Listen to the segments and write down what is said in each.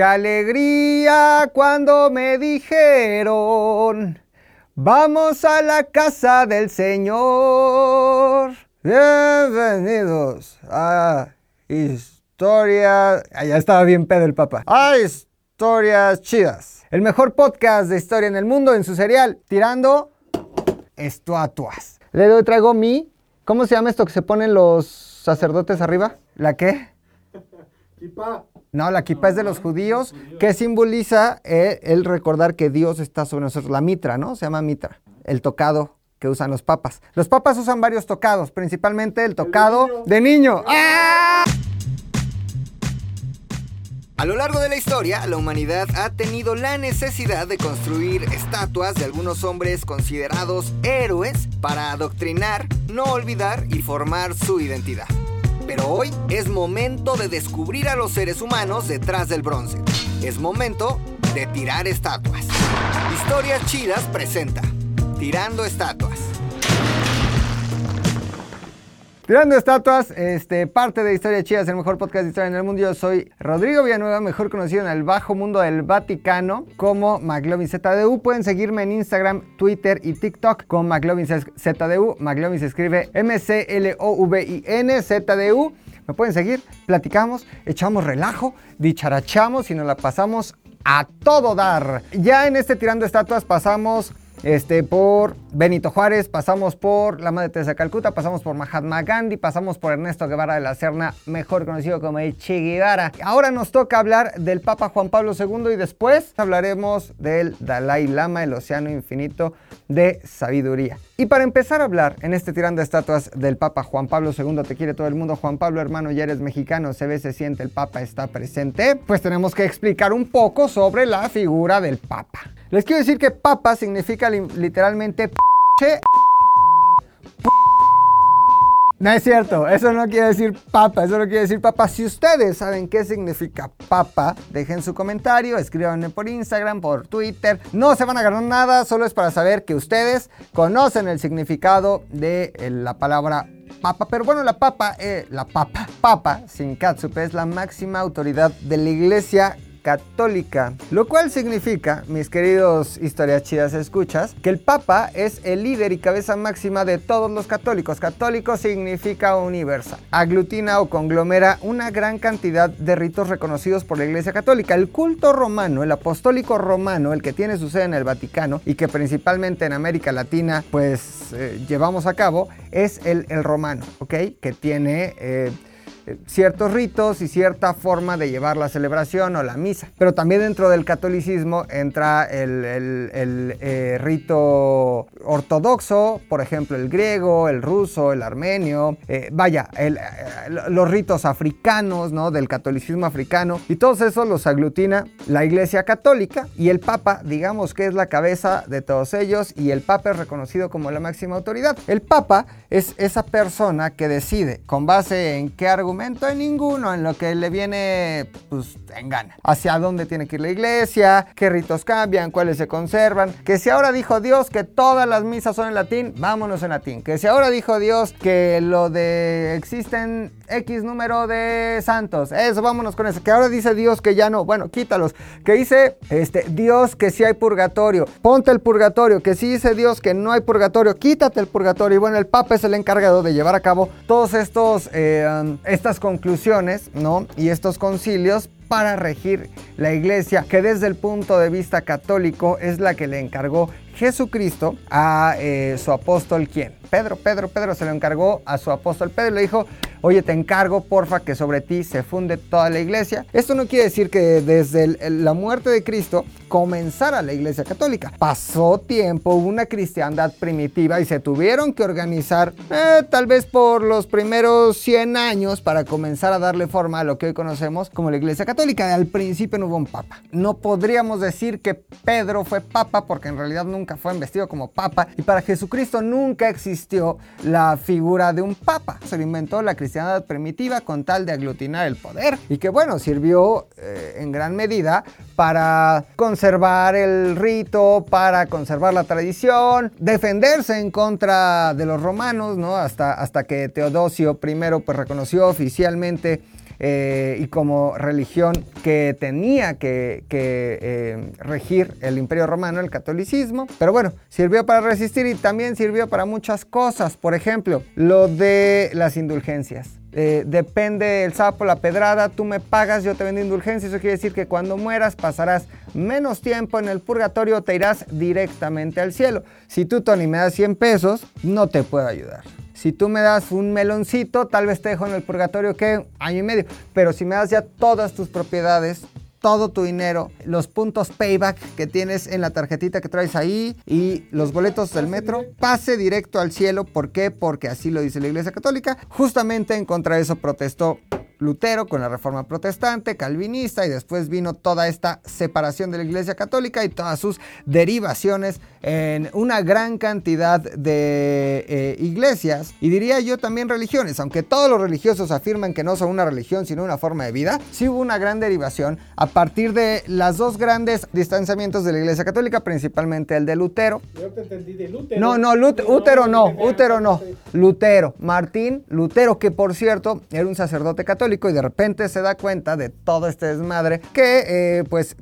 Qué alegría cuando me dijeron, vamos a la casa del Señor. Bienvenidos a Historia... Ah, ya estaba bien pedo el papá. A Historias Chidas. El mejor podcast de historia en el mundo en su serial, tirando estatuas. Le doy, traigo mi... ¿Cómo se llama esto que se ponen los sacerdotes arriba? ¿La qué? No, la kippah es de los judíos, que simboliza eh, el recordar que Dios está sobre nosotros. La mitra, ¿no? Se llama mitra, el tocado que usan los papas. Los papas usan varios tocados, principalmente el tocado de niño. ¡Ah! A lo largo de la historia, la humanidad ha tenido la necesidad de construir estatuas de algunos hombres considerados héroes para adoctrinar, no olvidar y formar su identidad. Pero hoy es momento de descubrir a los seres humanos detrás del bronce. Es momento de tirar estatuas. Historias Chidas presenta Tirando Estatuas. Tirando estatuas, este, parte de Historia Chidas, el mejor podcast de historia en el mundo. Yo soy Rodrigo Villanueva, mejor conocido en el bajo mundo del Vaticano como McLovin ZDU. Pueden seguirme en Instagram, Twitter y TikTok con McLovin ZDU. McLovin se escribe M-C-L-O-V-I-N ZDU. Me pueden seguir, platicamos, echamos relajo, dicharachamos y nos la pasamos a todo dar. Ya en este Tirando Estatuas pasamos este, por Benito Juárez, pasamos por la Madre Teresa de Calcuta, pasamos por Mahatma Gandhi, pasamos por Ernesto Guevara de la Serna, mejor conocido como el Che Guevara. Ahora nos toca hablar del Papa Juan Pablo II y después hablaremos del Dalai Lama, el océano infinito de sabiduría. Y para empezar a hablar en este tirando estatuas del Papa Juan Pablo II, te quiere todo el mundo, Juan Pablo hermano, ya eres mexicano, se ve, se siente, el Papa está presente, pues tenemos que explicar un poco sobre la figura del Papa. Les quiero decir que papa significa literalmente no es cierto, eso no quiere decir papa, eso no quiere decir papa. Si ustedes saben qué significa papa, dejen su comentario, escríbanme por Instagram, por Twitter. No se van a ganar nada, solo es para saber que ustedes conocen el significado de eh, la palabra papa. Pero bueno, la papa, eh, la papa, papa, sin catsup, es la máxima autoridad de la iglesia católica, lo cual significa, mis queridos historias chidas escuchas, que el Papa es el líder y cabeza máxima de todos los católicos. Católico significa universal. Aglutina o conglomera una gran cantidad de ritos reconocidos por la Iglesia Católica. El culto romano, el apostólico romano, el que tiene su sede en el Vaticano y que principalmente en América Latina pues eh, llevamos a cabo, es el, romano, ¿ok? Que tiene... Eh, ciertos ritos y cierta forma de llevar la celebración o la misa. Pero también dentro del catolicismo entra el, eh, rito ortodoxo, por ejemplo el griego, el ruso, el armenio, eh, vaya, eh, los ritos africanos, ¿no? Del catolicismo africano y todos esos los aglutina la Iglesia Católica y el Papa, digamos que es la cabeza de todos ellos y el Papa es reconocido como la máxima autoridad. El Papa es esa persona que decide con base en qué argumento en ninguno, en lo que le viene, pues, en gana. Hacia dónde tiene que ir la iglesia, qué ritos cambian, cuáles se conservan. Que si ahora dijo Dios que todas las misas son en latín, vámonos en latín. Que si ahora dijo Dios que lo de existen X número de santos, eso, vámonos con eso. Que ahora dice Dios que ya no, bueno, quítalos. Que dice este, Dios que si hay purgatorio, ponte el purgatorio. Que si dice Dios que no hay purgatorio, quítate el purgatorio. Y bueno, el Papa es el encargado de llevar a cabo todos estos, eh, um, estas conclusiones, ¿no? Y estos concilios para regir la iglesia, que desde el punto de vista católico es la que le encargó Jesucristo a eh, su apóstol, ¿quién? Pedro, Pedro, Pedro se lo encargó a su apóstol Pedro, le dijo, oye, te encargo, porfa, que sobre ti se funde toda la iglesia. Esto no quiere decir que desde la muerte de Cristo comenzara la iglesia católica. Pasó tiempo, hubo una cristiandad primitiva y se tuvieron que organizar eh, tal vez por los primeros 100 años para comenzar a darle forma a lo que hoy conocemos como la iglesia católica. Al principio no hubo un papa. No podríamos decir que Pedro fue papa porque en realidad nunca fue investido como papa y para Jesucristo nunca existió la figura de un papa. Se lo inventó la cristiandad primitiva con tal de aglutinar el poder y que bueno, sirvió eh, en gran medida para conservar el rito, para conservar la tradición, defenderse en contra de los romanos, ¿no? Hasta, hasta que Teodosio I pues reconoció oficialmente eh, y como religión que tenía que, eh, regir el imperio romano, el catolicismo. Pero bueno, sirvió para resistir y también sirvió para muchas cosas. Por ejemplo, lo de las indulgencias. Eh, depende el sapo, la pedrada, tú me pagas, yo te vendo indulgencias. Eso quiere decir que cuando mueras pasarás menos tiempo en el purgatorio, te irás directamente al cielo. Si tú, Tony, me das 100 pesos, no te puedo ayudar. Si tú me das un meloncito, tal vez te dejo en el purgatorio que año y medio. Pero si me das ya todas tus propiedades, todo tu dinero, los puntos payback que tienes en la tarjetita que traes ahí y los boletos del metro, pase directo al cielo. ¿Por qué? Porque así lo dice la Iglesia Católica. Justamente en contra de eso protestó Lutero con la Reforma Protestante, Calvinista y después vino toda esta separación de la Iglesia Católica y todas sus derivaciones en una gran cantidad de eh, iglesias y diría yo también religiones, aunque todos los religiosos afirman que no son una religión sino una forma de vida, sí hubo una gran derivación a partir de las dos grandes distanciamientos de la Iglesia Católica, principalmente el de Lutero. Yo te entendí de Lutero. No, no, Lutero no, Lutero no, Lutero, Martín Lutero, que por cierto era un sacerdote católico y de repente se da cuenta de todo este desmadre que eh, pues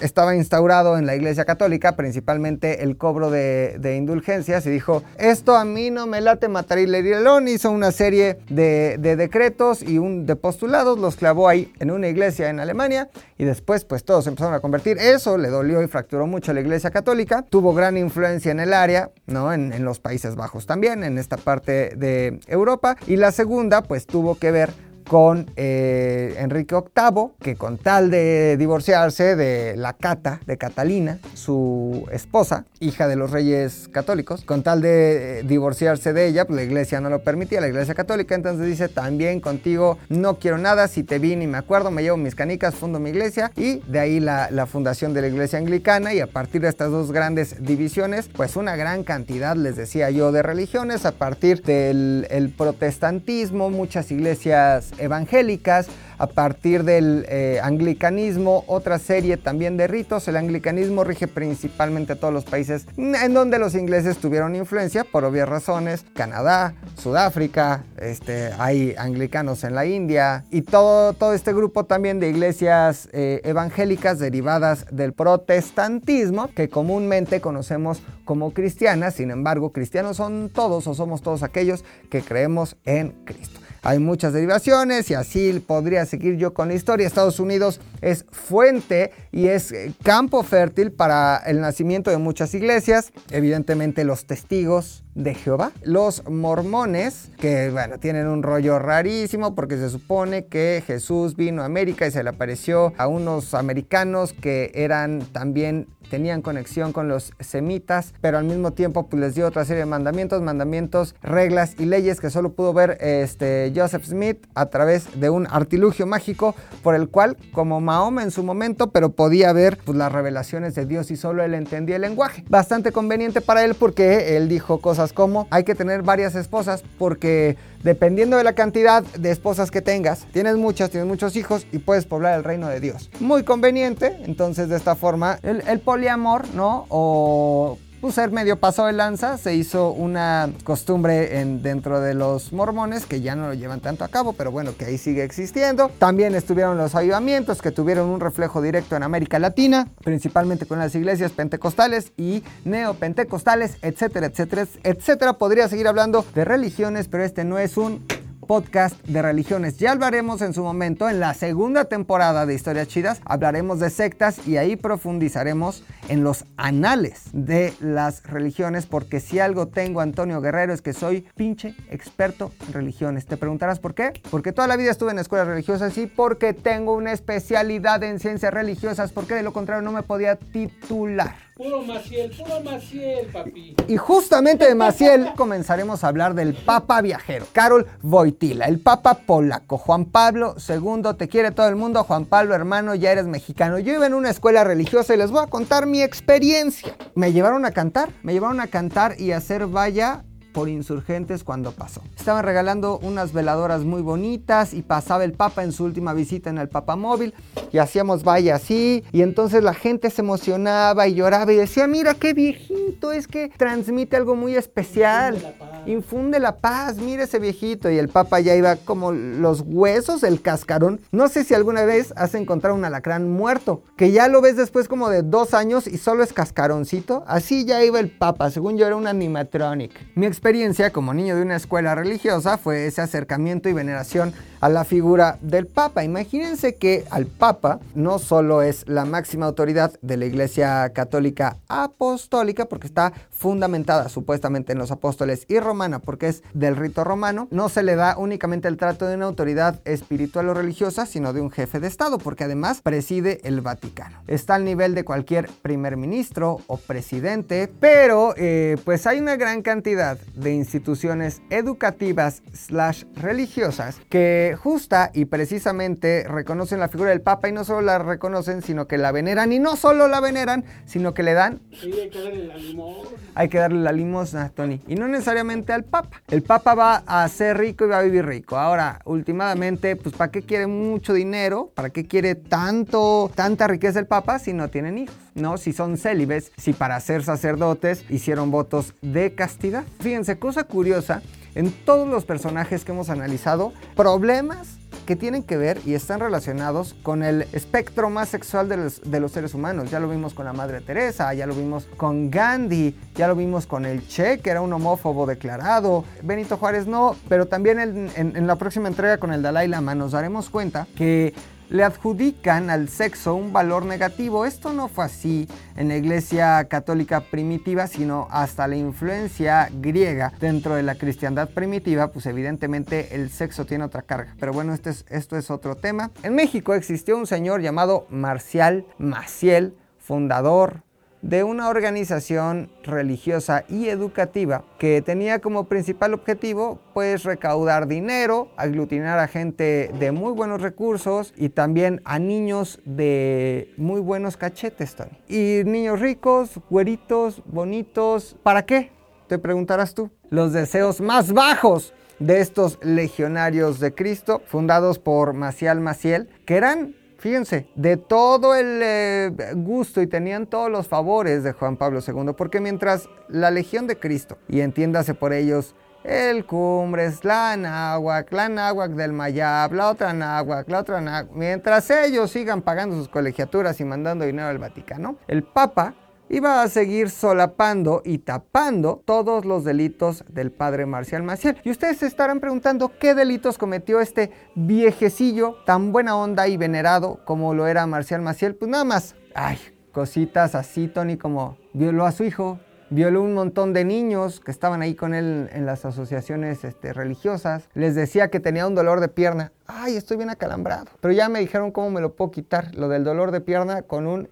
estaba instaurado en la Iglesia Católica, principalmente el cobro de, indulgencias y dijo, esto a mí no me late matar y león, hizo una serie de, decretos y un, de postulados, los clavó ahí en una iglesia en Alemania y después pues todos empezaron a convertir. Eso le dolió y fracturó mucho a la iglesia católica, tuvo gran influencia en el área, ¿no? En, en los Países Bajos también, en esta parte de Europa y la segunda pues tuvo que ver con eh, Enrique VIII, que con tal de divorciarse de la Cata, de Catalina, su esposa, hija de los reyes católicos, con tal de eh, divorciarse de ella, pues la iglesia no lo permitía, la iglesia católica, entonces dice, también contigo no quiero nada, si te vi ni me acuerdo, me llevo mis canicas, fundo mi iglesia, y de ahí la, fundación de la iglesia anglicana, y a partir de estas dos grandes divisiones, pues una gran cantidad, les decía yo, de religiones, a partir del protestantismo, muchas iglesias evangélicas, a partir del eh, anglicanismo, otra serie también de ritos. El anglicanismo rige principalmente a todos los países en donde los ingleses tuvieron influencia, por obvias razones. Canadá, Sudáfrica, este, hay anglicanos en la India y todo, todo este grupo también de iglesias eh, evangélicas derivadas del protestantismo que comúnmente conocemos como cristianas. Sin embargo, cristianos son todos o somos todos aquellos que creemos en Cristo. Hay muchas derivaciones y así podría seguir yo con la historia. Estados Unidos es fuente y es eh, campo fértil para el nacimiento de muchas iglesias. Evidentemente los testigos de Jehová. Los mormones, que bueno, tienen un rollo rarísimo porque se supone que Jesús vino a América y se le apareció a unos americanos que eran también tenían conexión con los semitas, pero al mismo tiempo pues, les dio otra serie de mandamientos, mandamientos, reglas y leyes que solo pudo ver este, Joseph Smith a través de un artilugio mágico por el cual, como Mahoma en su momento, pero podía ver pues, las revelaciones de Dios y solo él entendía el lenguaje. Bastante conveniente para él porque él dijo cosas como hay que tener varias esposas porque dependiendo de la cantidad de esposas que tengas, tienes muchas, tienes muchos hijos y puedes poblar el reino de Dios. Muy conveniente, entonces de esta forma el, el poliamor, ¿no? O pues, ser medio paso de lanza, se hizo una costumbre en, dentro de los mormones que ya no lo llevan tanto a cabo, pero bueno, que ahí sigue existiendo. También estuvieron los avivamientos que tuvieron un reflejo directo en América Latina, principalmente con las iglesias pentecostales y neopentecostales, etcétera, etcétera, etcétera. Podría seguir hablando de religiones, pero este no es un podcast de religiones. Ya hablaremos en su momento, en la segunda temporada de Historias Chidas, hablaremos de sectas y ahí profundizaremos en los anales de las religiones, porque si algo tengo, Antonio Guerrero, es que soy pinche experto en religiones. Te preguntarás por qué. Porque toda la vida estuve en escuelas religiosas y porque tengo una especialidad en ciencias religiosas, porque de lo contrario no me podía titular. Puro Maciel, puro Maciel, papi. Y justamente de Maciel comenzaremos a hablar del Papa viajero, Carol Voitila, el Papa polaco. Juan Pablo II, te quiere todo el mundo. Juan Pablo, hermano, ya eres mexicano. Yo iba en una escuela religiosa y les voy a contar mi experiencia. Me llevaron a cantar, me llevaron a cantar y a hacer vaya por insurgentes cuando pasó. Estaban regalando unas veladoras muy bonitas y pasaba el Papa en su última visita en el Papa Móvil y hacíamos vaya así y entonces la gente se emocionaba y lloraba y decía, mira qué viejito, es que transmite algo muy especial. Infunde la paz, mire ese viejito. Y el papa ya iba como los huesos del cascarón. No sé si alguna vez has encontrado un alacrán muerto, que ya lo ves después como de dos años y solo es cascaroncito. Así ya iba el papa, según yo era un animatronic. Mi experiencia como niño de una escuela religiosa fue ese acercamiento y veneración a la figura del Papa. Imagínense que al Papa no solo es la máxima autoridad de la Iglesia Católica Apostólica, porque está fundamentada supuestamente en los apóstoles, y romana, porque es del rito romano, no se le da únicamente el trato de una autoridad espiritual o religiosa, sino de un jefe de Estado, porque además preside el Vaticano. Está al nivel de cualquier primer ministro o presidente, pero eh, pues hay una gran cantidad de instituciones educativas slash religiosas que justa y precisamente reconocen la figura del Papa y no solo la reconocen, sino que la veneran y no solo la veneran, sino que le dan... Sí, hay que darle la limosna. Hay que darle la limosna, Tony. Y no necesariamente al Papa. El Papa va a ser rico y va a vivir rico. Ahora, últimamente, pues ¿para qué quiere mucho dinero? ¿Para qué quiere tanto, tanta riqueza el Papa si no tienen hijos? ¿No? Si son célibes, si para ser sacerdotes hicieron votos de castidad. Fíjense, cosa curiosa en todos los personajes que hemos analizado problemas que tienen que ver y están relacionados con el espectro más sexual de los, seres humanos. Ya lo vimos con la Madre Teresa, ya lo vimos con Gandhi, ya lo vimos con el Che, que era un homófobo declarado. Benito Juárez no, pero también en la próxima entrega con el Dalai Lama nos daremos cuenta que le adjudican al sexo un valor negativo. Esto no fue así en la iglesia católica primitiva, sino hasta la influencia griega dentro de la cristiandad primitiva, pues evidentemente el sexo tiene otra carga. Pero bueno, este es, esto es otro tema. En México existió un señor llamado Marcial Maciel, fundador de una organización religiosa y educativa que tenía como principal objetivo pues recaudar dinero, aglutinar a gente de muy buenos recursos y también a niños de muy buenos cachetes, Tony. Y niños ricos, güeritos, bonitos, ¿para qué? Te preguntarás tú. Los deseos más bajos de estos legionarios de Cristo, fundados por Maciel Maciel, que eran Fíjense, de todo el eh, gusto y tenían todos los favores de Juan Pablo II, porque mientras la Legión de Cristo, y entiéndase por ellos el Cumbres, la Náhuac, la Náhuac del Mayab, la otra Náhuac, la otra Náhuac, mientras ellos sigan pagando sus colegiaturas y mandando dinero al Vaticano, el Papa iba a seguir solapando y tapando todos los delitos del padre Marcial Maciel. Y ustedes se estarán preguntando qué delitos cometió este viejecillo tan buena onda y venerado como lo era Marcial Maciel. Pues nada más, ay, cositas así, Tony, como violó a su hijo, violó un montón de niños que estaban ahí con él en las asociaciones este, religiosas. Les decía que tenía un dolor de pierna. Ay, estoy bien acalambrado. Pero ya me dijeron cómo me lo puedo quitar, lo del dolor de pierna, con un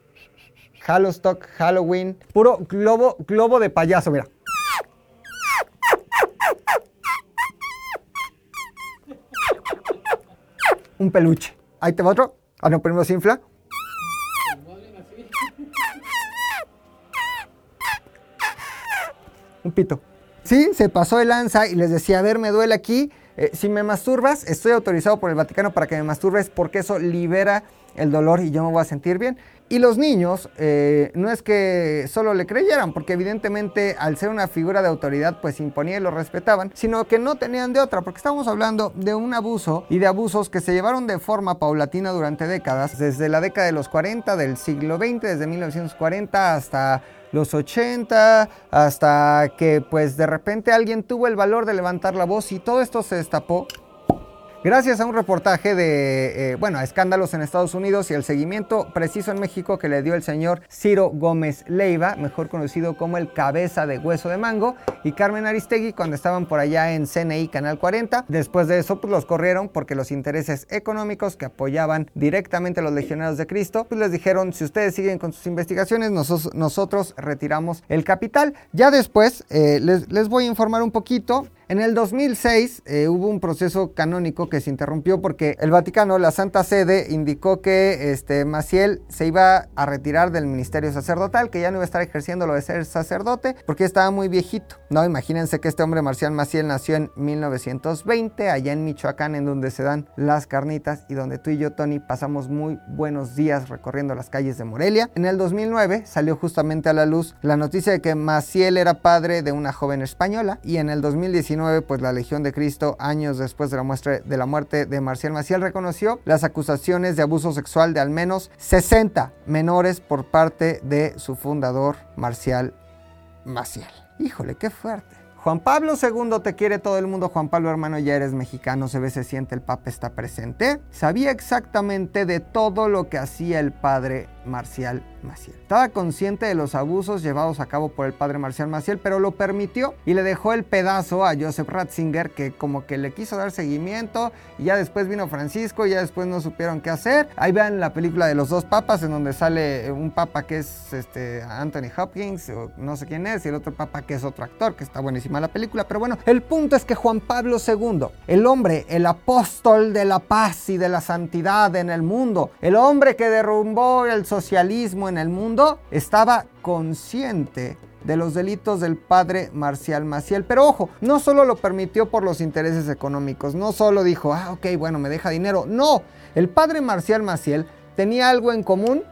Hallowstock, Halloween, puro globo, globo de payaso, mira. Un peluche. Ahí te va otro. Ah, no, primero se infla. Un pito. Sí, se pasó de lanza y les decía, a ver, me duele aquí. Eh, si me masturbas, estoy autorizado por el Vaticano para que me masturbes porque eso libera el dolor y yo me voy a sentir bien. Y los niños eh, no es que solo le creyeran, porque evidentemente al ser una figura de autoridad pues imponía y lo respetaban, sino que no tenían de otra, porque estamos hablando de un abuso y de abusos que se llevaron de forma paulatina durante décadas, desde la década de los 40 del siglo XX, desde 1940 hasta los 80, hasta que pues de repente alguien tuvo el valor de levantar la voz y todo esto se destapó Gracias a un reportaje de, eh, bueno, escándalos en Estados Unidos y el seguimiento preciso en México que le dio el señor Ciro Gómez Leiva, mejor conocido como el cabeza de hueso de mango, y Carmen Aristegui cuando estaban por allá en CNI Canal 40. Después de eso, pues los corrieron porque los intereses económicos que apoyaban directamente a los legionarios de Cristo, pues les dijeron, si ustedes siguen con sus investigaciones, nosotros, retiramos el capital. Ya después, eh, les, les voy a informar un poquito En el 2006 eh, hubo un proceso canónico que se interrumpió porque el Vaticano, la Santa Sede, indicó que este, Maciel se iba a retirar del ministerio sacerdotal, que ya no iba a estar ejerciendo lo de ser sacerdote porque estaba muy viejito. No, imagínense que este hombre Marcial Maciel nació en 1920 allá en Michoacán, en donde se dan las carnitas y donde tú y yo, Tony, pasamos muy buenos días recorriendo las calles de Morelia. En el 2009 salió justamente a la luz la noticia de que Maciel era padre de una joven española y en el 2019 pues la Legión de Cristo años después de la, de la muerte de Marcial Maciel reconoció las acusaciones de abuso sexual de al menos 60 menores por parte de su fundador Marcial Maciel. Híjole, qué fuerte. Juan Pablo II te quiere todo el mundo, Juan Pablo hermano ya eres mexicano, se ve, se siente, el Papa está presente. Sabía exactamente de todo lo que hacía el padre Marcial Maciel. Estaba consciente de los abusos llevados a cabo por el padre Marcial Maciel, pero lo permitió y le dejó el pedazo a Joseph Ratzinger, que como que le quiso dar seguimiento, y ya después vino Francisco, y ya después no supieron qué hacer. Ahí vean la película de los dos papas, en donde sale un papa que es este, Anthony Hopkins, o no sé quién es, y el otro papa que es otro actor, que está buenísima la película, pero bueno, el punto es que Juan Pablo II, el hombre, el apóstol de la paz y de la santidad en el mundo, el hombre que derrumbó el socialismo en el mundo estaba consciente de los delitos del padre Marcial Maciel. Pero ojo, no solo lo permitió por los intereses económicos, no solo dijo, ah, ok, bueno, me deja dinero. No, el padre Marcial Maciel tenía algo en común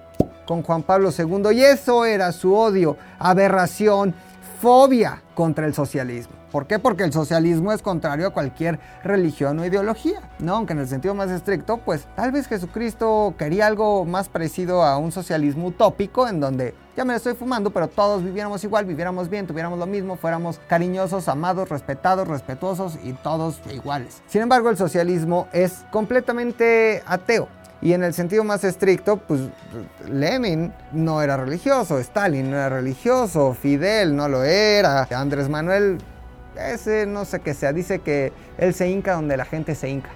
con Juan Pablo II y eso era su odio, aberración, fobia contra el socialismo. ¿Por qué? Porque el socialismo es contrario a cualquier religión o ideología, ¿no? Aunque en el sentido más estricto, pues tal vez Jesucristo quería algo más parecido a un socialismo utópico en donde ya me lo estoy fumando, pero todos viviéramos igual, viviéramos bien, tuviéramos lo mismo, fuéramos cariñosos, amados, respetados, respetuosos y todos iguales. Sin embargo, el socialismo es completamente ateo. Y en el sentido más estricto, pues Lenin no era religioso, Stalin no era religioso, Fidel no lo era, Andrés Manuel ese no sé qué sea, dice que él se hinca donde la gente se hinca.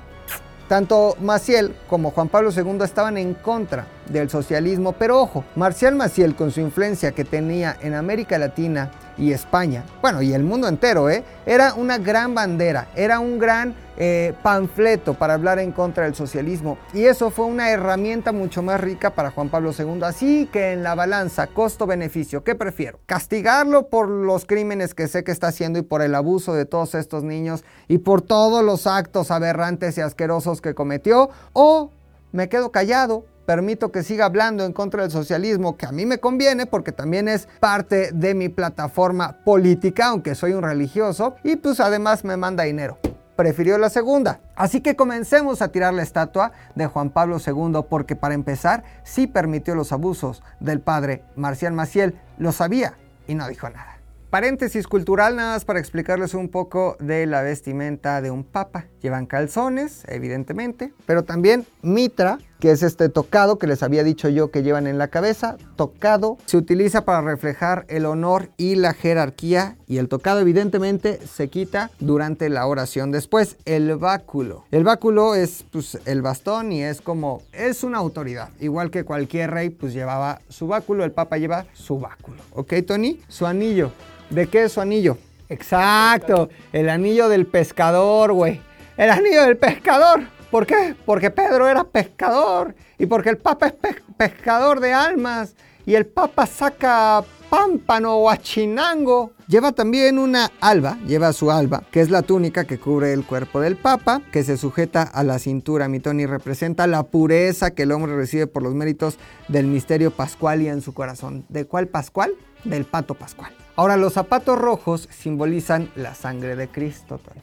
Tanto Maciel como Juan Pablo II estaban en contra del socialismo, pero ojo, Marcial Maciel con su influencia que tenía en América Latina y España, bueno, y el mundo entero, ¿eh? era una gran bandera, era un gran eh, panfleto para hablar en contra del socialismo. Y eso fue una herramienta mucho más rica para Juan Pablo II. Así que en la balanza costo-beneficio, ¿qué prefiero? ¿Castigarlo por los crímenes que sé que está haciendo y por el abuso de todos estos niños y por todos los actos aberrantes y asquerosos que cometió? ¿O me quedo callado? Permito que siga hablando en contra del socialismo, que a mí me conviene porque también es parte de mi plataforma política, aunque soy un religioso, y pues además me manda dinero. Prefirió la segunda. Así que comencemos a tirar la estatua de Juan Pablo II porque para empezar sí permitió los abusos del padre Marcial Maciel, lo sabía y no dijo nada. Paréntesis cultural nada más para explicarles un poco de la vestimenta de un papa. Llevan calzones, evidentemente, pero también mitra, que es este tocado que les había dicho yo que llevan en la cabeza. Tocado se utiliza para reflejar el honor y la jerarquía y el tocado evidentemente se quita durante la oración. Después, el báculo. El báculo es pues, el bastón y es como, es una autoridad. Igual que cualquier rey pues llevaba su báculo, el papa lleva su báculo. ¿Ok, Tony? Su anillo. ¿De qué es su anillo? Exacto, el anillo del pescador, güey. El anillo del pescador. ¿Por qué? Porque Pedro era pescador y porque el Papa es pescador de almas y el Papa saca pámpano o achinango. Lleva también una alba, lleva su alba, que es la túnica que cubre el cuerpo del Papa, que se sujeta a la cintura. Mi Tony representa la pureza que el hombre recibe por los méritos del misterio pascual y en su corazón. ¿De cuál pascual? Del pato pascual. Ahora, los zapatos rojos simbolizan la sangre de Cristo, Tony.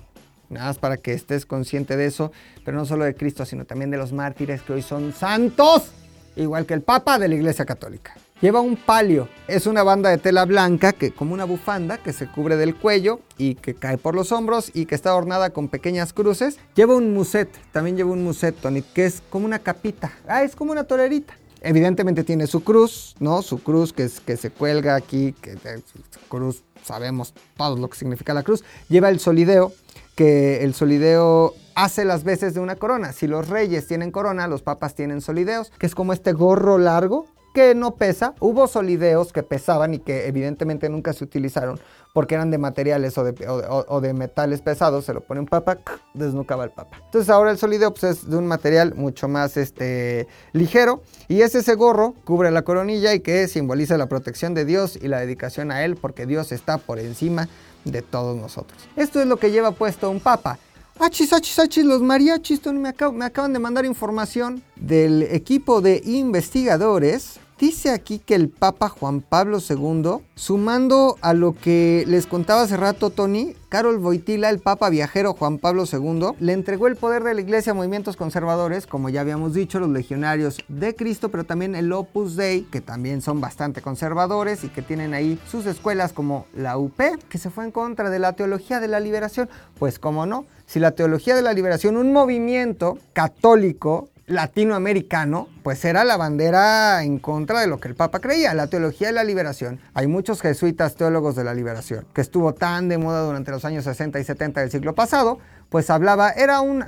Nada más para que estés consciente de eso, pero no solo de Cristo, sino también de los mártires que hoy son santos, igual que el Papa de la Iglesia Católica. Lleva un palio, es una banda de tela blanca que como una bufanda que se cubre del cuello y que cae por los hombros y que está adornada con pequeñas cruces. Lleva un muset, también lleva un muset, Tony, que es como una capita. Ah, es como una tolerita. Evidentemente tiene su cruz, ¿no? Su cruz que, es, que se cuelga aquí, que cruz, sabemos todo lo que significa la cruz. Lleva el solideo, que el solideo hace las veces de una corona. Si los reyes tienen corona, los papas tienen solideos, que es como este gorro largo que no pesa. Hubo solideos que pesaban y que evidentemente nunca se utilizaron porque eran de materiales o de, metales pesados. Se lo pone un papa, desnucaba el papa. Entonces ahora el solideo pues, es de un material mucho más este, ligero y es ese gorro cubre la coronilla y que simboliza la protección de Dios y la dedicación a Él porque Dios está por encima de todos nosotros. Esto es lo que lleva puesto un papa. Achis, achis, achis, los mariachis, me, me acaban de mandar información del equipo de investigadores. Dice aquí que el Papa Juan Pablo II, sumando a lo que les contaba hace rato Tony, Carol Voitila, el Papa viajero Juan Pablo II, le entregó el poder de la Iglesia a movimientos conservadores, como ya habíamos dicho, los legionarios de Cristo, pero también el Opus Dei, que también son bastante conservadores y que tienen ahí sus escuelas como la UP, que se fue en contra de la teología de la liberación. Pues cómo no, si la teología de la liberación, un movimiento católico latinoamericano, pues era la bandera en contra de lo que el Papa creía, la teología de la liberación. Hay muchos jesuitas teólogos de la liberación, que estuvo tan de moda durante los años 60 y 70 del siglo pasado, pues hablaba, era un,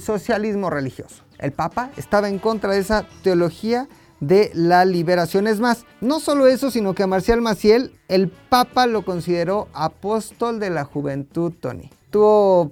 socialismo religioso. El Papa estaba en contra de esa teología de la liberación. Es más, no solo eso, sino que a Marcial Maciel, el Papa lo consideró apóstol de la juventud, Tony. Tuvo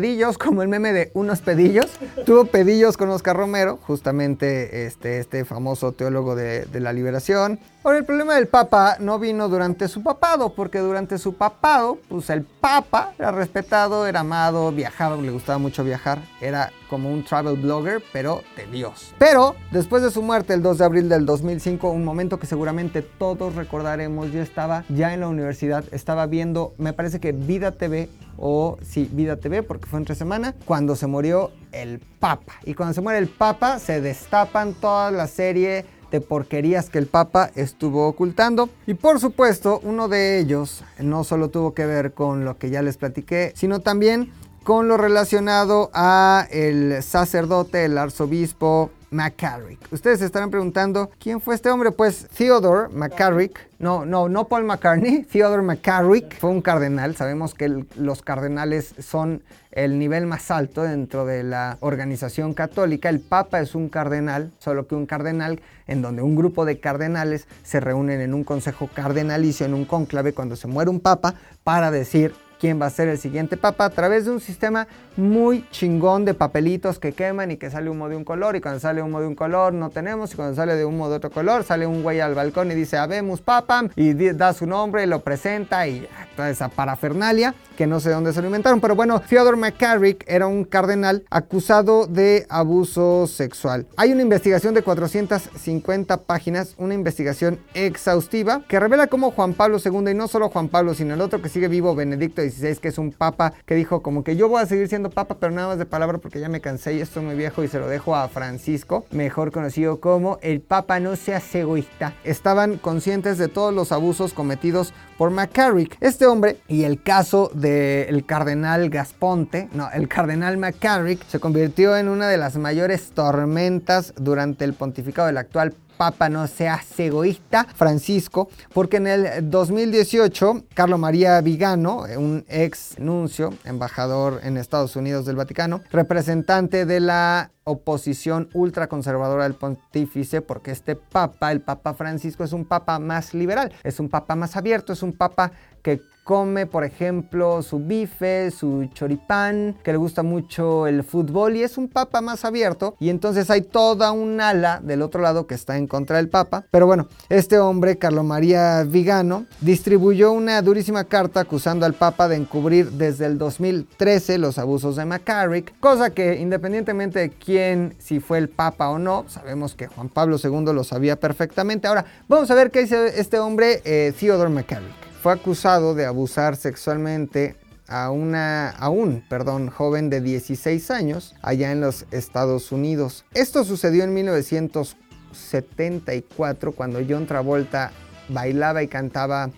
pedillos, como el meme de unos pedillos. Tuvo pedillos con Oscar Romero, justamente este, este famoso teólogo de, de la liberación. Ahora, el problema del Papa no vino durante su papado, porque durante su papado, pues el Papa era respetado, era amado, viajaba, le gustaba mucho viajar, era como un travel blogger, pero de Dios. Pero después de su muerte, el 2 de abril del 2005, un momento que seguramente todos recordaremos, yo estaba ya en la universidad, estaba viendo, me parece que Vida TV o sí, Vida TV, porque fue entre semana, cuando se murió el Papa. Y cuando se muere el Papa, se destapan toda la serie de porquerías que el Papa estuvo ocultando. Y por supuesto, uno de ellos no solo tuvo que ver con lo que ya les platiqué, sino también con lo relacionado a el sacerdote, el arzobispo McCarrick. Ustedes se estarán preguntando, ¿quién fue este hombre? Pues Theodore McCarrick, no, no, no Paul McCartney, Theodore McCarrick fue un cardenal. Sabemos que los cardenales son el nivel más alto dentro de la organización católica. El Papa es un cardenal, solo que un cardenal en donde un grupo de cardenales se reúnen en un consejo cardenalicio, en un cónclave cuando se muere un papa para decir quién va a ser el siguiente papa a través de un sistema muy chingón de papelitos que queman y que sale humo de un color y cuando sale humo de un color no tenemos y cuando sale de humo de otro color sale un güey al balcón y dice habemos papa y da su nombre y lo presenta y toda esa parafernalia que no sé dónde se lo inventaron pero bueno Theodore McCarrick era un cardenal acusado de abuso sexual. Hay una investigación de 450 páginas una investigación exhaustiva que revela cómo Juan Pablo II y no solo Juan Pablo sino el otro que sigue vivo Benedicto XVI que es un papa que dijo como que yo voy a seguir siendo papa pero nada más de palabra porque ya me cansé y estoy muy viejo y se lo dejo a Francisco mejor conocido como el papa no seas egoísta. Estaban conscientes de todos los abusos cometidos por McCarrick este hombre y el caso del cardenal Gasponte no el cardenal McCarrick se convirtió en una de las mayores tormentas durante el pontificado del actual Papa no seas egoísta, Francisco, porque en el 2018, Carlo María Vigano, un ex nuncio, embajador en Estados Unidos del Vaticano, representante de la oposición ultraconservadora del pontífice, porque este papa, el papa Francisco, es un papa más liberal, es un papa más abierto, es un papa que come, por ejemplo, su bife, su choripán, que le gusta mucho el fútbol y es un papa más abierto. Y entonces hay toda un ala del otro lado que está en contra del papa. Pero bueno, este hombre, Carlo María Vigano, distribuyó una durísima carta acusando al papa de encubrir desde el 2013 los abusos de McCarrick, cosa que independientemente de quién, si fue el papa o no, sabemos que Juan Pablo II lo sabía perfectamente. Ahora, vamos a ver qué dice este hombre, eh, Theodore McCarrick fue acusado de abusar sexualmente a una a un, perdón, joven de 16 años allá en los Estados Unidos. Esto sucedió en 1974 cuando John Travolta bailaba y cantaba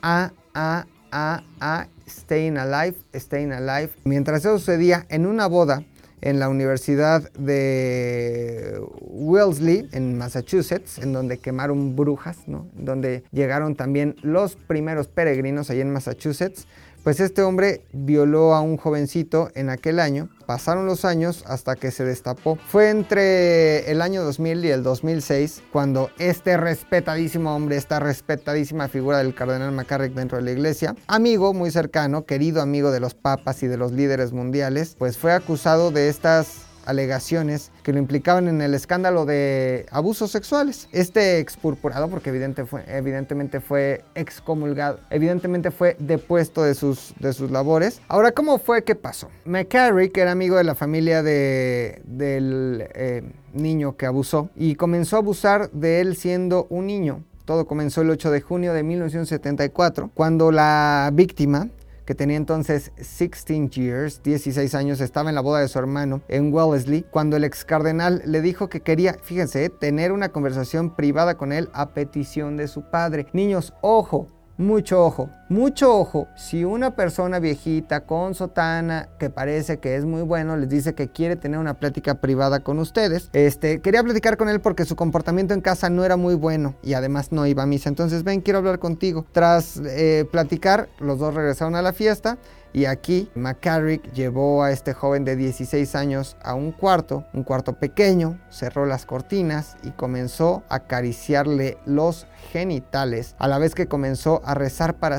a a a a Staying Alive, Staying Alive. Mientras eso sucedía en una boda en la Universidad de Wellesley, en Massachusetts, en donde quemaron brujas, ¿no? Donde llegaron también los primeros peregrinos allá en Massachusetts. Pues este hombre violó a un jovencito en aquel año. Pasaron los años hasta que se destapó. Fue entre el año 2000 y el 2006 cuando este respetadísimo hombre, esta respetadísima figura del cardenal McCarrick dentro de la iglesia, amigo muy cercano, querido amigo de los papas y de los líderes mundiales, pues fue acusado de estas alegaciones que lo implicaban en el escándalo de abusos sexuales. Este expurpurado, porque evidentemente fue excomulgado, evidentemente fue depuesto de sus, de sus labores. Ahora, ¿cómo fue que pasó? McCarrick era amigo de la familia de, del eh, niño que abusó y comenzó a abusar de él siendo un niño. Todo comenzó el 8 de junio de 1974, cuando la víctima, que tenía entonces 16 years, 16 años, estaba en la boda de su hermano en Wellesley, cuando el ex cardenal le dijo que quería, fíjense, tener una conversación privada con él a petición de su padre. Niños, ojo, mucho ojo, mucho ojo. Si una persona viejita con sotana que parece que es muy bueno les dice que quiere tener una plática privada con ustedes, este, quería platicar con él porque su comportamiento en casa no era muy bueno y además no iba a misa. Entonces, ven, quiero hablar contigo. Tras eh, platicar, los dos regresaron a la fiesta y aquí McCarrick llevó a este joven de 16 años a un cuarto, un cuarto pequeño, cerró las cortinas y comenzó a acariciarle los genitales, a la vez que comenzó a rezar para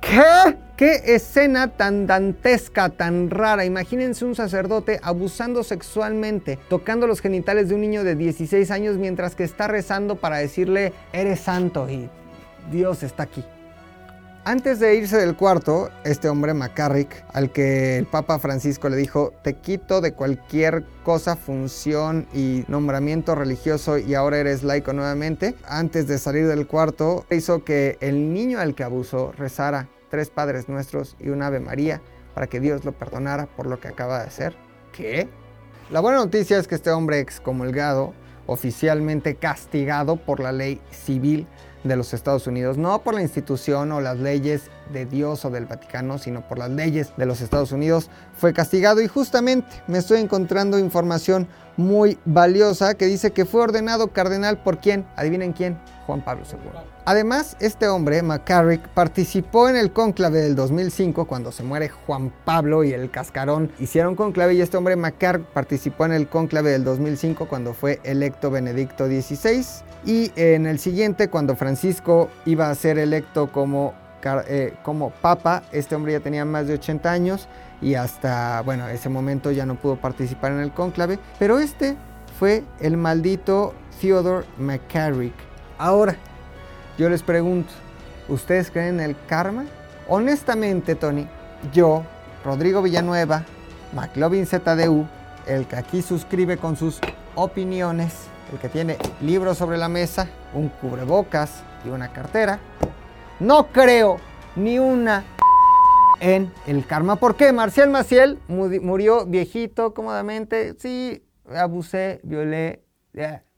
¿Qué? ¿Qué escena tan dantesca, tan rara? Imagínense un sacerdote abusando sexualmente, tocando los genitales de un niño de 16 años mientras que está rezando para decirle, eres santo y Dios está aquí. Antes de irse del cuarto, este hombre McCarrick, al que el Papa Francisco le dijo, te quito de cualquier cosa, función y nombramiento religioso y ahora eres laico nuevamente, antes de salir del cuarto, hizo que el niño al que abusó rezara tres Padres Nuestros y un Ave María para que Dios lo perdonara por lo que acaba de hacer. ¿Qué? La buena noticia es que este hombre excomulgado, oficialmente castigado por la ley civil, de los Estados Unidos, no por la institución o las leyes de Dios o del Vaticano, sino por las leyes de los Estados Unidos, fue castigado y justamente me estoy encontrando información muy valiosa que dice que fue ordenado cardenal por quién, adivinen quién, Juan Pablo II. Además, este hombre, McCarrick, participó en el cónclave del 2005 cuando se muere Juan Pablo y el cascarón hicieron cónclave y este hombre, McCarrick, participó en el cónclave del 2005 cuando fue electo Benedicto XVI y en el siguiente cuando Francisco iba a ser electo como, eh, como papa, este hombre ya tenía más de 80 años y hasta, bueno, ese momento ya no pudo participar en el cónclave, pero este fue el maldito Theodore McCarrick. Ahora, yo les pregunto, ¿ustedes creen en el karma? Honestamente, Tony, yo, Rodrigo Villanueva, McLovin ZDU, el que aquí suscribe con sus opiniones, el que tiene libros sobre la mesa, un cubrebocas y una cartera, no creo ni una en el karma. ¿Por qué? Marcial Maciel murió viejito, cómodamente. Sí, abusé, violé,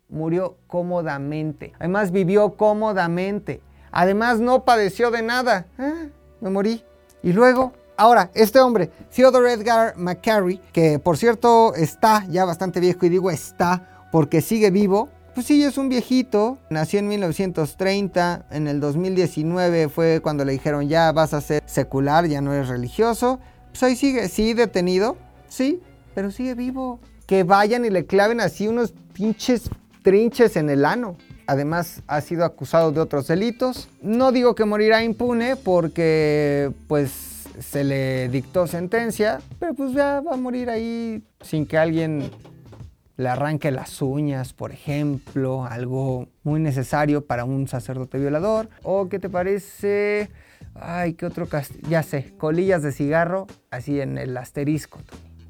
murió cómodamente. Además vivió cómodamente. Además no padeció de nada. Ah, me morí. Y luego, ahora, este hombre, Theodore Edgar McCarry, que por cierto está ya bastante viejo y digo está porque sigue vivo. Pues sí, es un viejito. Nació en 1930. En el 2019 fue cuando le dijeron ya vas a ser secular, ya no eres religioso. Pues ahí sigue, sí, detenido. Sí, pero sigue vivo. Que vayan y le claven así unos pinches trinches en el ano. Además ha sido acusado de otros delitos. No digo que morirá impune porque pues se le dictó sentencia, pero pues ya va a morir ahí sin que alguien le arranque las uñas, por ejemplo, algo muy necesario para un sacerdote violador. ¿O qué te parece? Ay, qué otro castigo. Ya sé, colillas de cigarro así en el asterisco.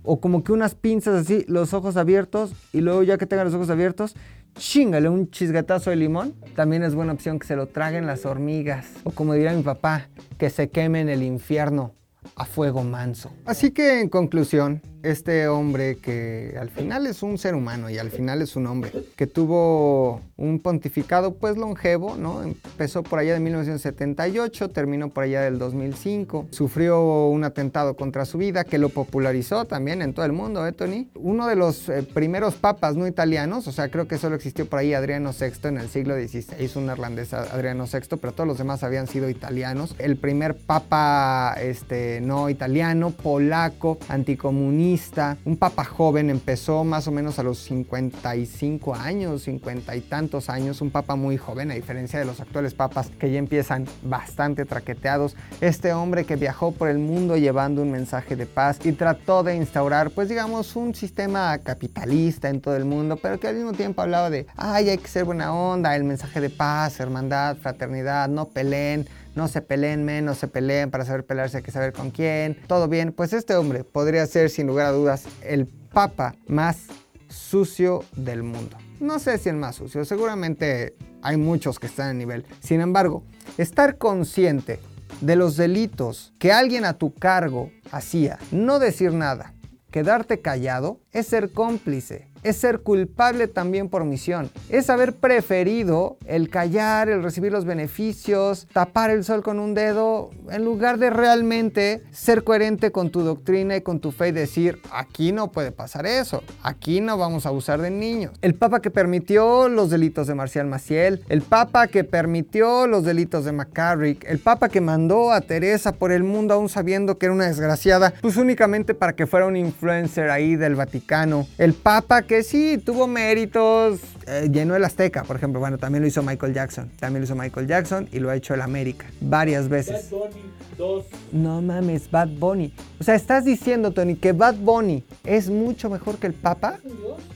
O como que unas pinzas así, los ojos abiertos y luego ya que tengan los ojos abiertos, chingale un chisgatazo de limón. También es buena opción que se lo traguen las hormigas. O como diría mi papá, que se queme en el infierno a fuego manso. Así que en conclusión, este hombre que al final es un ser humano y al final es un hombre, que tuvo un pontificado pues longevo, ¿no? Empezó por allá de 1978, terminó por allá del 2005, sufrió un atentado contra su vida que lo popularizó también en todo el mundo, ¿eh, Tony? Uno de los eh, primeros papas no italianos, o sea, creo que solo existió por ahí Adriano VI en el siglo XVI, un irlandés Adriano VI, pero todos los demás habían sido italianos. El primer papa este, no italiano, polaco, anticomunista, un papa joven, empezó más o menos a los 55 años, 50 y tantos años, un papa muy joven, a diferencia de los actuales papas que ya empiezan bastante traqueteados. Este hombre que viajó por el mundo llevando un mensaje de paz y trató de instaurar, pues digamos, un sistema capitalista en todo el mundo, pero que al mismo tiempo hablaba de, ay, hay que ser buena onda, el mensaje de paz, hermandad, fraternidad, no peleen, no se peleen menos, se peleen para saber pelearse hay que saber con quién, todo bien, pues este hombre podría ser sin lugar a dudas el papa más sucio del mundo. No sé si el más sucio, seguramente hay muchos que están a nivel. Sin embargo, estar consciente de los delitos que alguien a tu cargo hacía, no decir nada, quedarte callado, es ser cómplice es ser culpable también por misión. Es haber preferido el callar, el recibir los beneficios, tapar el sol con un dedo, en lugar de realmente ser coherente con tu doctrina y con tu fe y decir, aquí no puede pasar eso, aquí no vamos a abusar de niños. El Papa que permitió los delitos de Marcial Maciel, el Papa que permitió los delitos de McCarrick, el Papa que mandó a Teresa por el mundo aún sabiendo que era una desgraciada, pues únicamente para que fuera un influencer ahí del Vaticano, el Papa que sí tuvo méritos, eh, llenó el Azteca, por ejemplo. Bueno, también lo hizo Michael Jackson. También lo hizo Michael Jackson y lo ha hecho el América varias veces. Bad Bunny 2. No mames, Bad Bunny. O sea, estás diciendo, Tony, que Bad Bunny es mucho mejor que el Papa.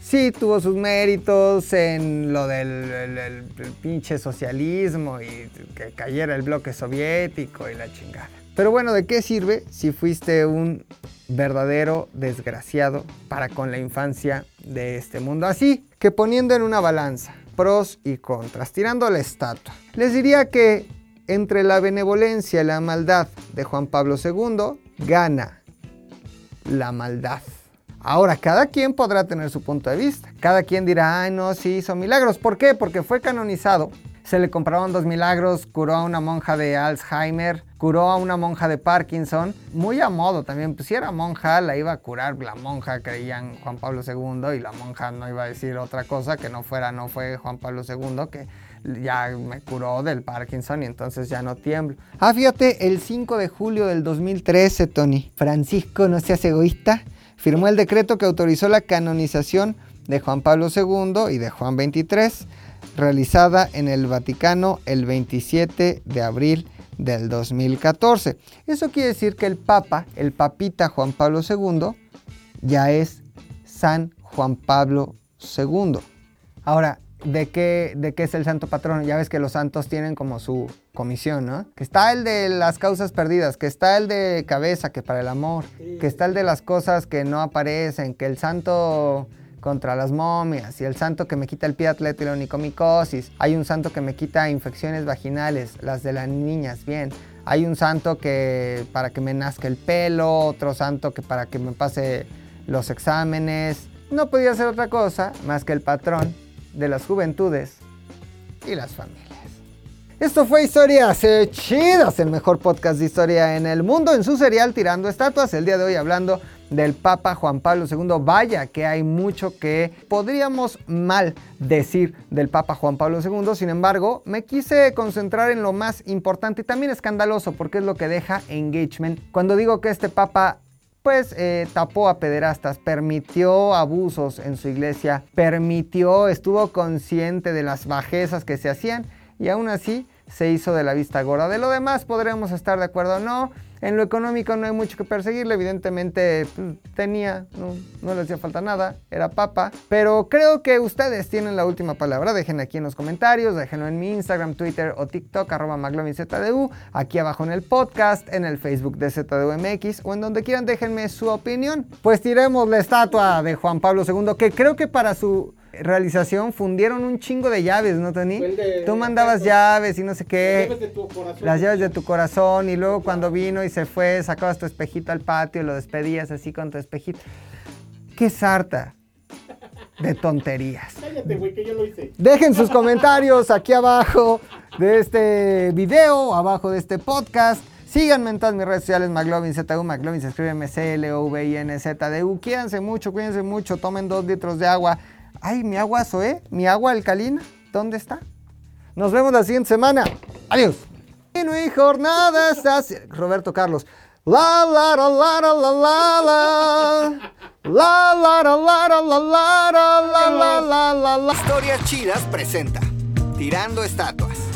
Sí, tuvo sus méritos en lo del el- el- el pinche socialismo y que cayera el bloque soviético y la chingada. Pero bueno, ¿de qué sirve si fuiste un verdadero desgraciado para con la infancia de este mundo? Así que poniendo en una balanza pros y contras, tirando la estatua, les diría que entre la benevolencia y la maldad de Juan Pablo II, gana la maldad. Ahora, cada quien podrá tener su punto de vista. Cada quien dirá, ay, no, sí hizo milagros. ¿Por qué? Porque fue canonizado. Se le compraron dos milagros, curó a una monja de Alzheimer, curó a una monja de Parkinson, muy a modo también. Pues si era monja, la iba a curar la monja, creían Juan Pablo II, y la monja no iba a decir otra cosa que no fuera, no fue Juan Pablo II, que ya me curó del Parkinson y entonces ya no tiemblo. Ah, fíjate, el 5 de julio del 2013, Tony, Francisco, no seas egoísta, firmó el decreto que autorizó la canonización de Juan Pablo II y de Juan XXIII, realizada en el Vaticano el 27 de abril del 2014. Eso quiere decir que el Papa, el papita Juan Pablo II, ya es San Juan Pablo II. Ahora, ¿de qué, ¿de qué es el santo patrono? Ya ves que los santos tienen como su comisión, ¿no? Que está el de las causas perdidas, que está el de cabeza, que para el amor, que está el de las cosas que no aparecen, que el santo contra las momias y el santo que me quita el pie atleta y la onicomicosis. Hay un santo que me quita infecciones vaginales, las de las niñas, bien. Hay un santo que para que me nazca el pelo, otro santo que para que me pase los exámenes. No podía ser otra cosa más que el patrón de las juventudes y las familias. Esto fue Historias eh, Chidas, el mejor podcast de historia en el mundo, en su serial Tirando Estatuas. El día de hoy hablando del Papa Juan Pablo II. Vaya que hay mucho que podríamos mal decir del Papa Juan Pablo II. Sin embargo, me quise concentrar en lo más importante y también escandaloso porque es lo que deja engagement. Cuando digo que este Papa pues eh, tapó a pederastas, permitió abusos en su iglesia, permitió, estuvo consciente de las bajezas que se hacían y aún así se hizo de la vista gorda. De lo demás podremos estar de acuerdo o no. En lo económico no hay mucho que perseguirle, evidentemente pues, tenía, no, no le hacía falta nada, era papa. Pero creo que ustedes tienen la última palabra. Dejen aquí en los comentarios, déjenlo en mi Instagram, Twitter o TikTok, arroba McLovinZDU, aquí abajo en el podcast, en el Facebook de ZDUMX o en donde quieran déjenme su opinión. Pues tiremos la estatua de Juan Pablo II, que creo que para su realización fundieron un chingo de llaves, ¿no, Tony? De- Tú mandabas llaves y no sé qué. Llaves de tu corazón. Las llaves de tu corazón y luego cuando vino y se fue, sacabas tu espejito al patio, lo despedías así con tu espejito. qué sarta de tonterías. Cállate, güey, que yo lo hice. Dejen sus comentarios aquí abajo de este video, abajo de este podcast. Síganme en todas mis redes sociales, McLovinZU, McLovin se escribe M-C-L-O-V-I-N-Z-D-U. Quédense mucho, cuídense mucho, tomen dos litros de agua. Ay, mi agua Zoé, mi agua alcalina, ¿dónde está? Nos vemos la siguiente semana. Adiós. Y mi jornada está... Roberto Carlos. La la la la la la la la La la la la la la la la la la la la Historias Chidas presenta Tirando Estatuas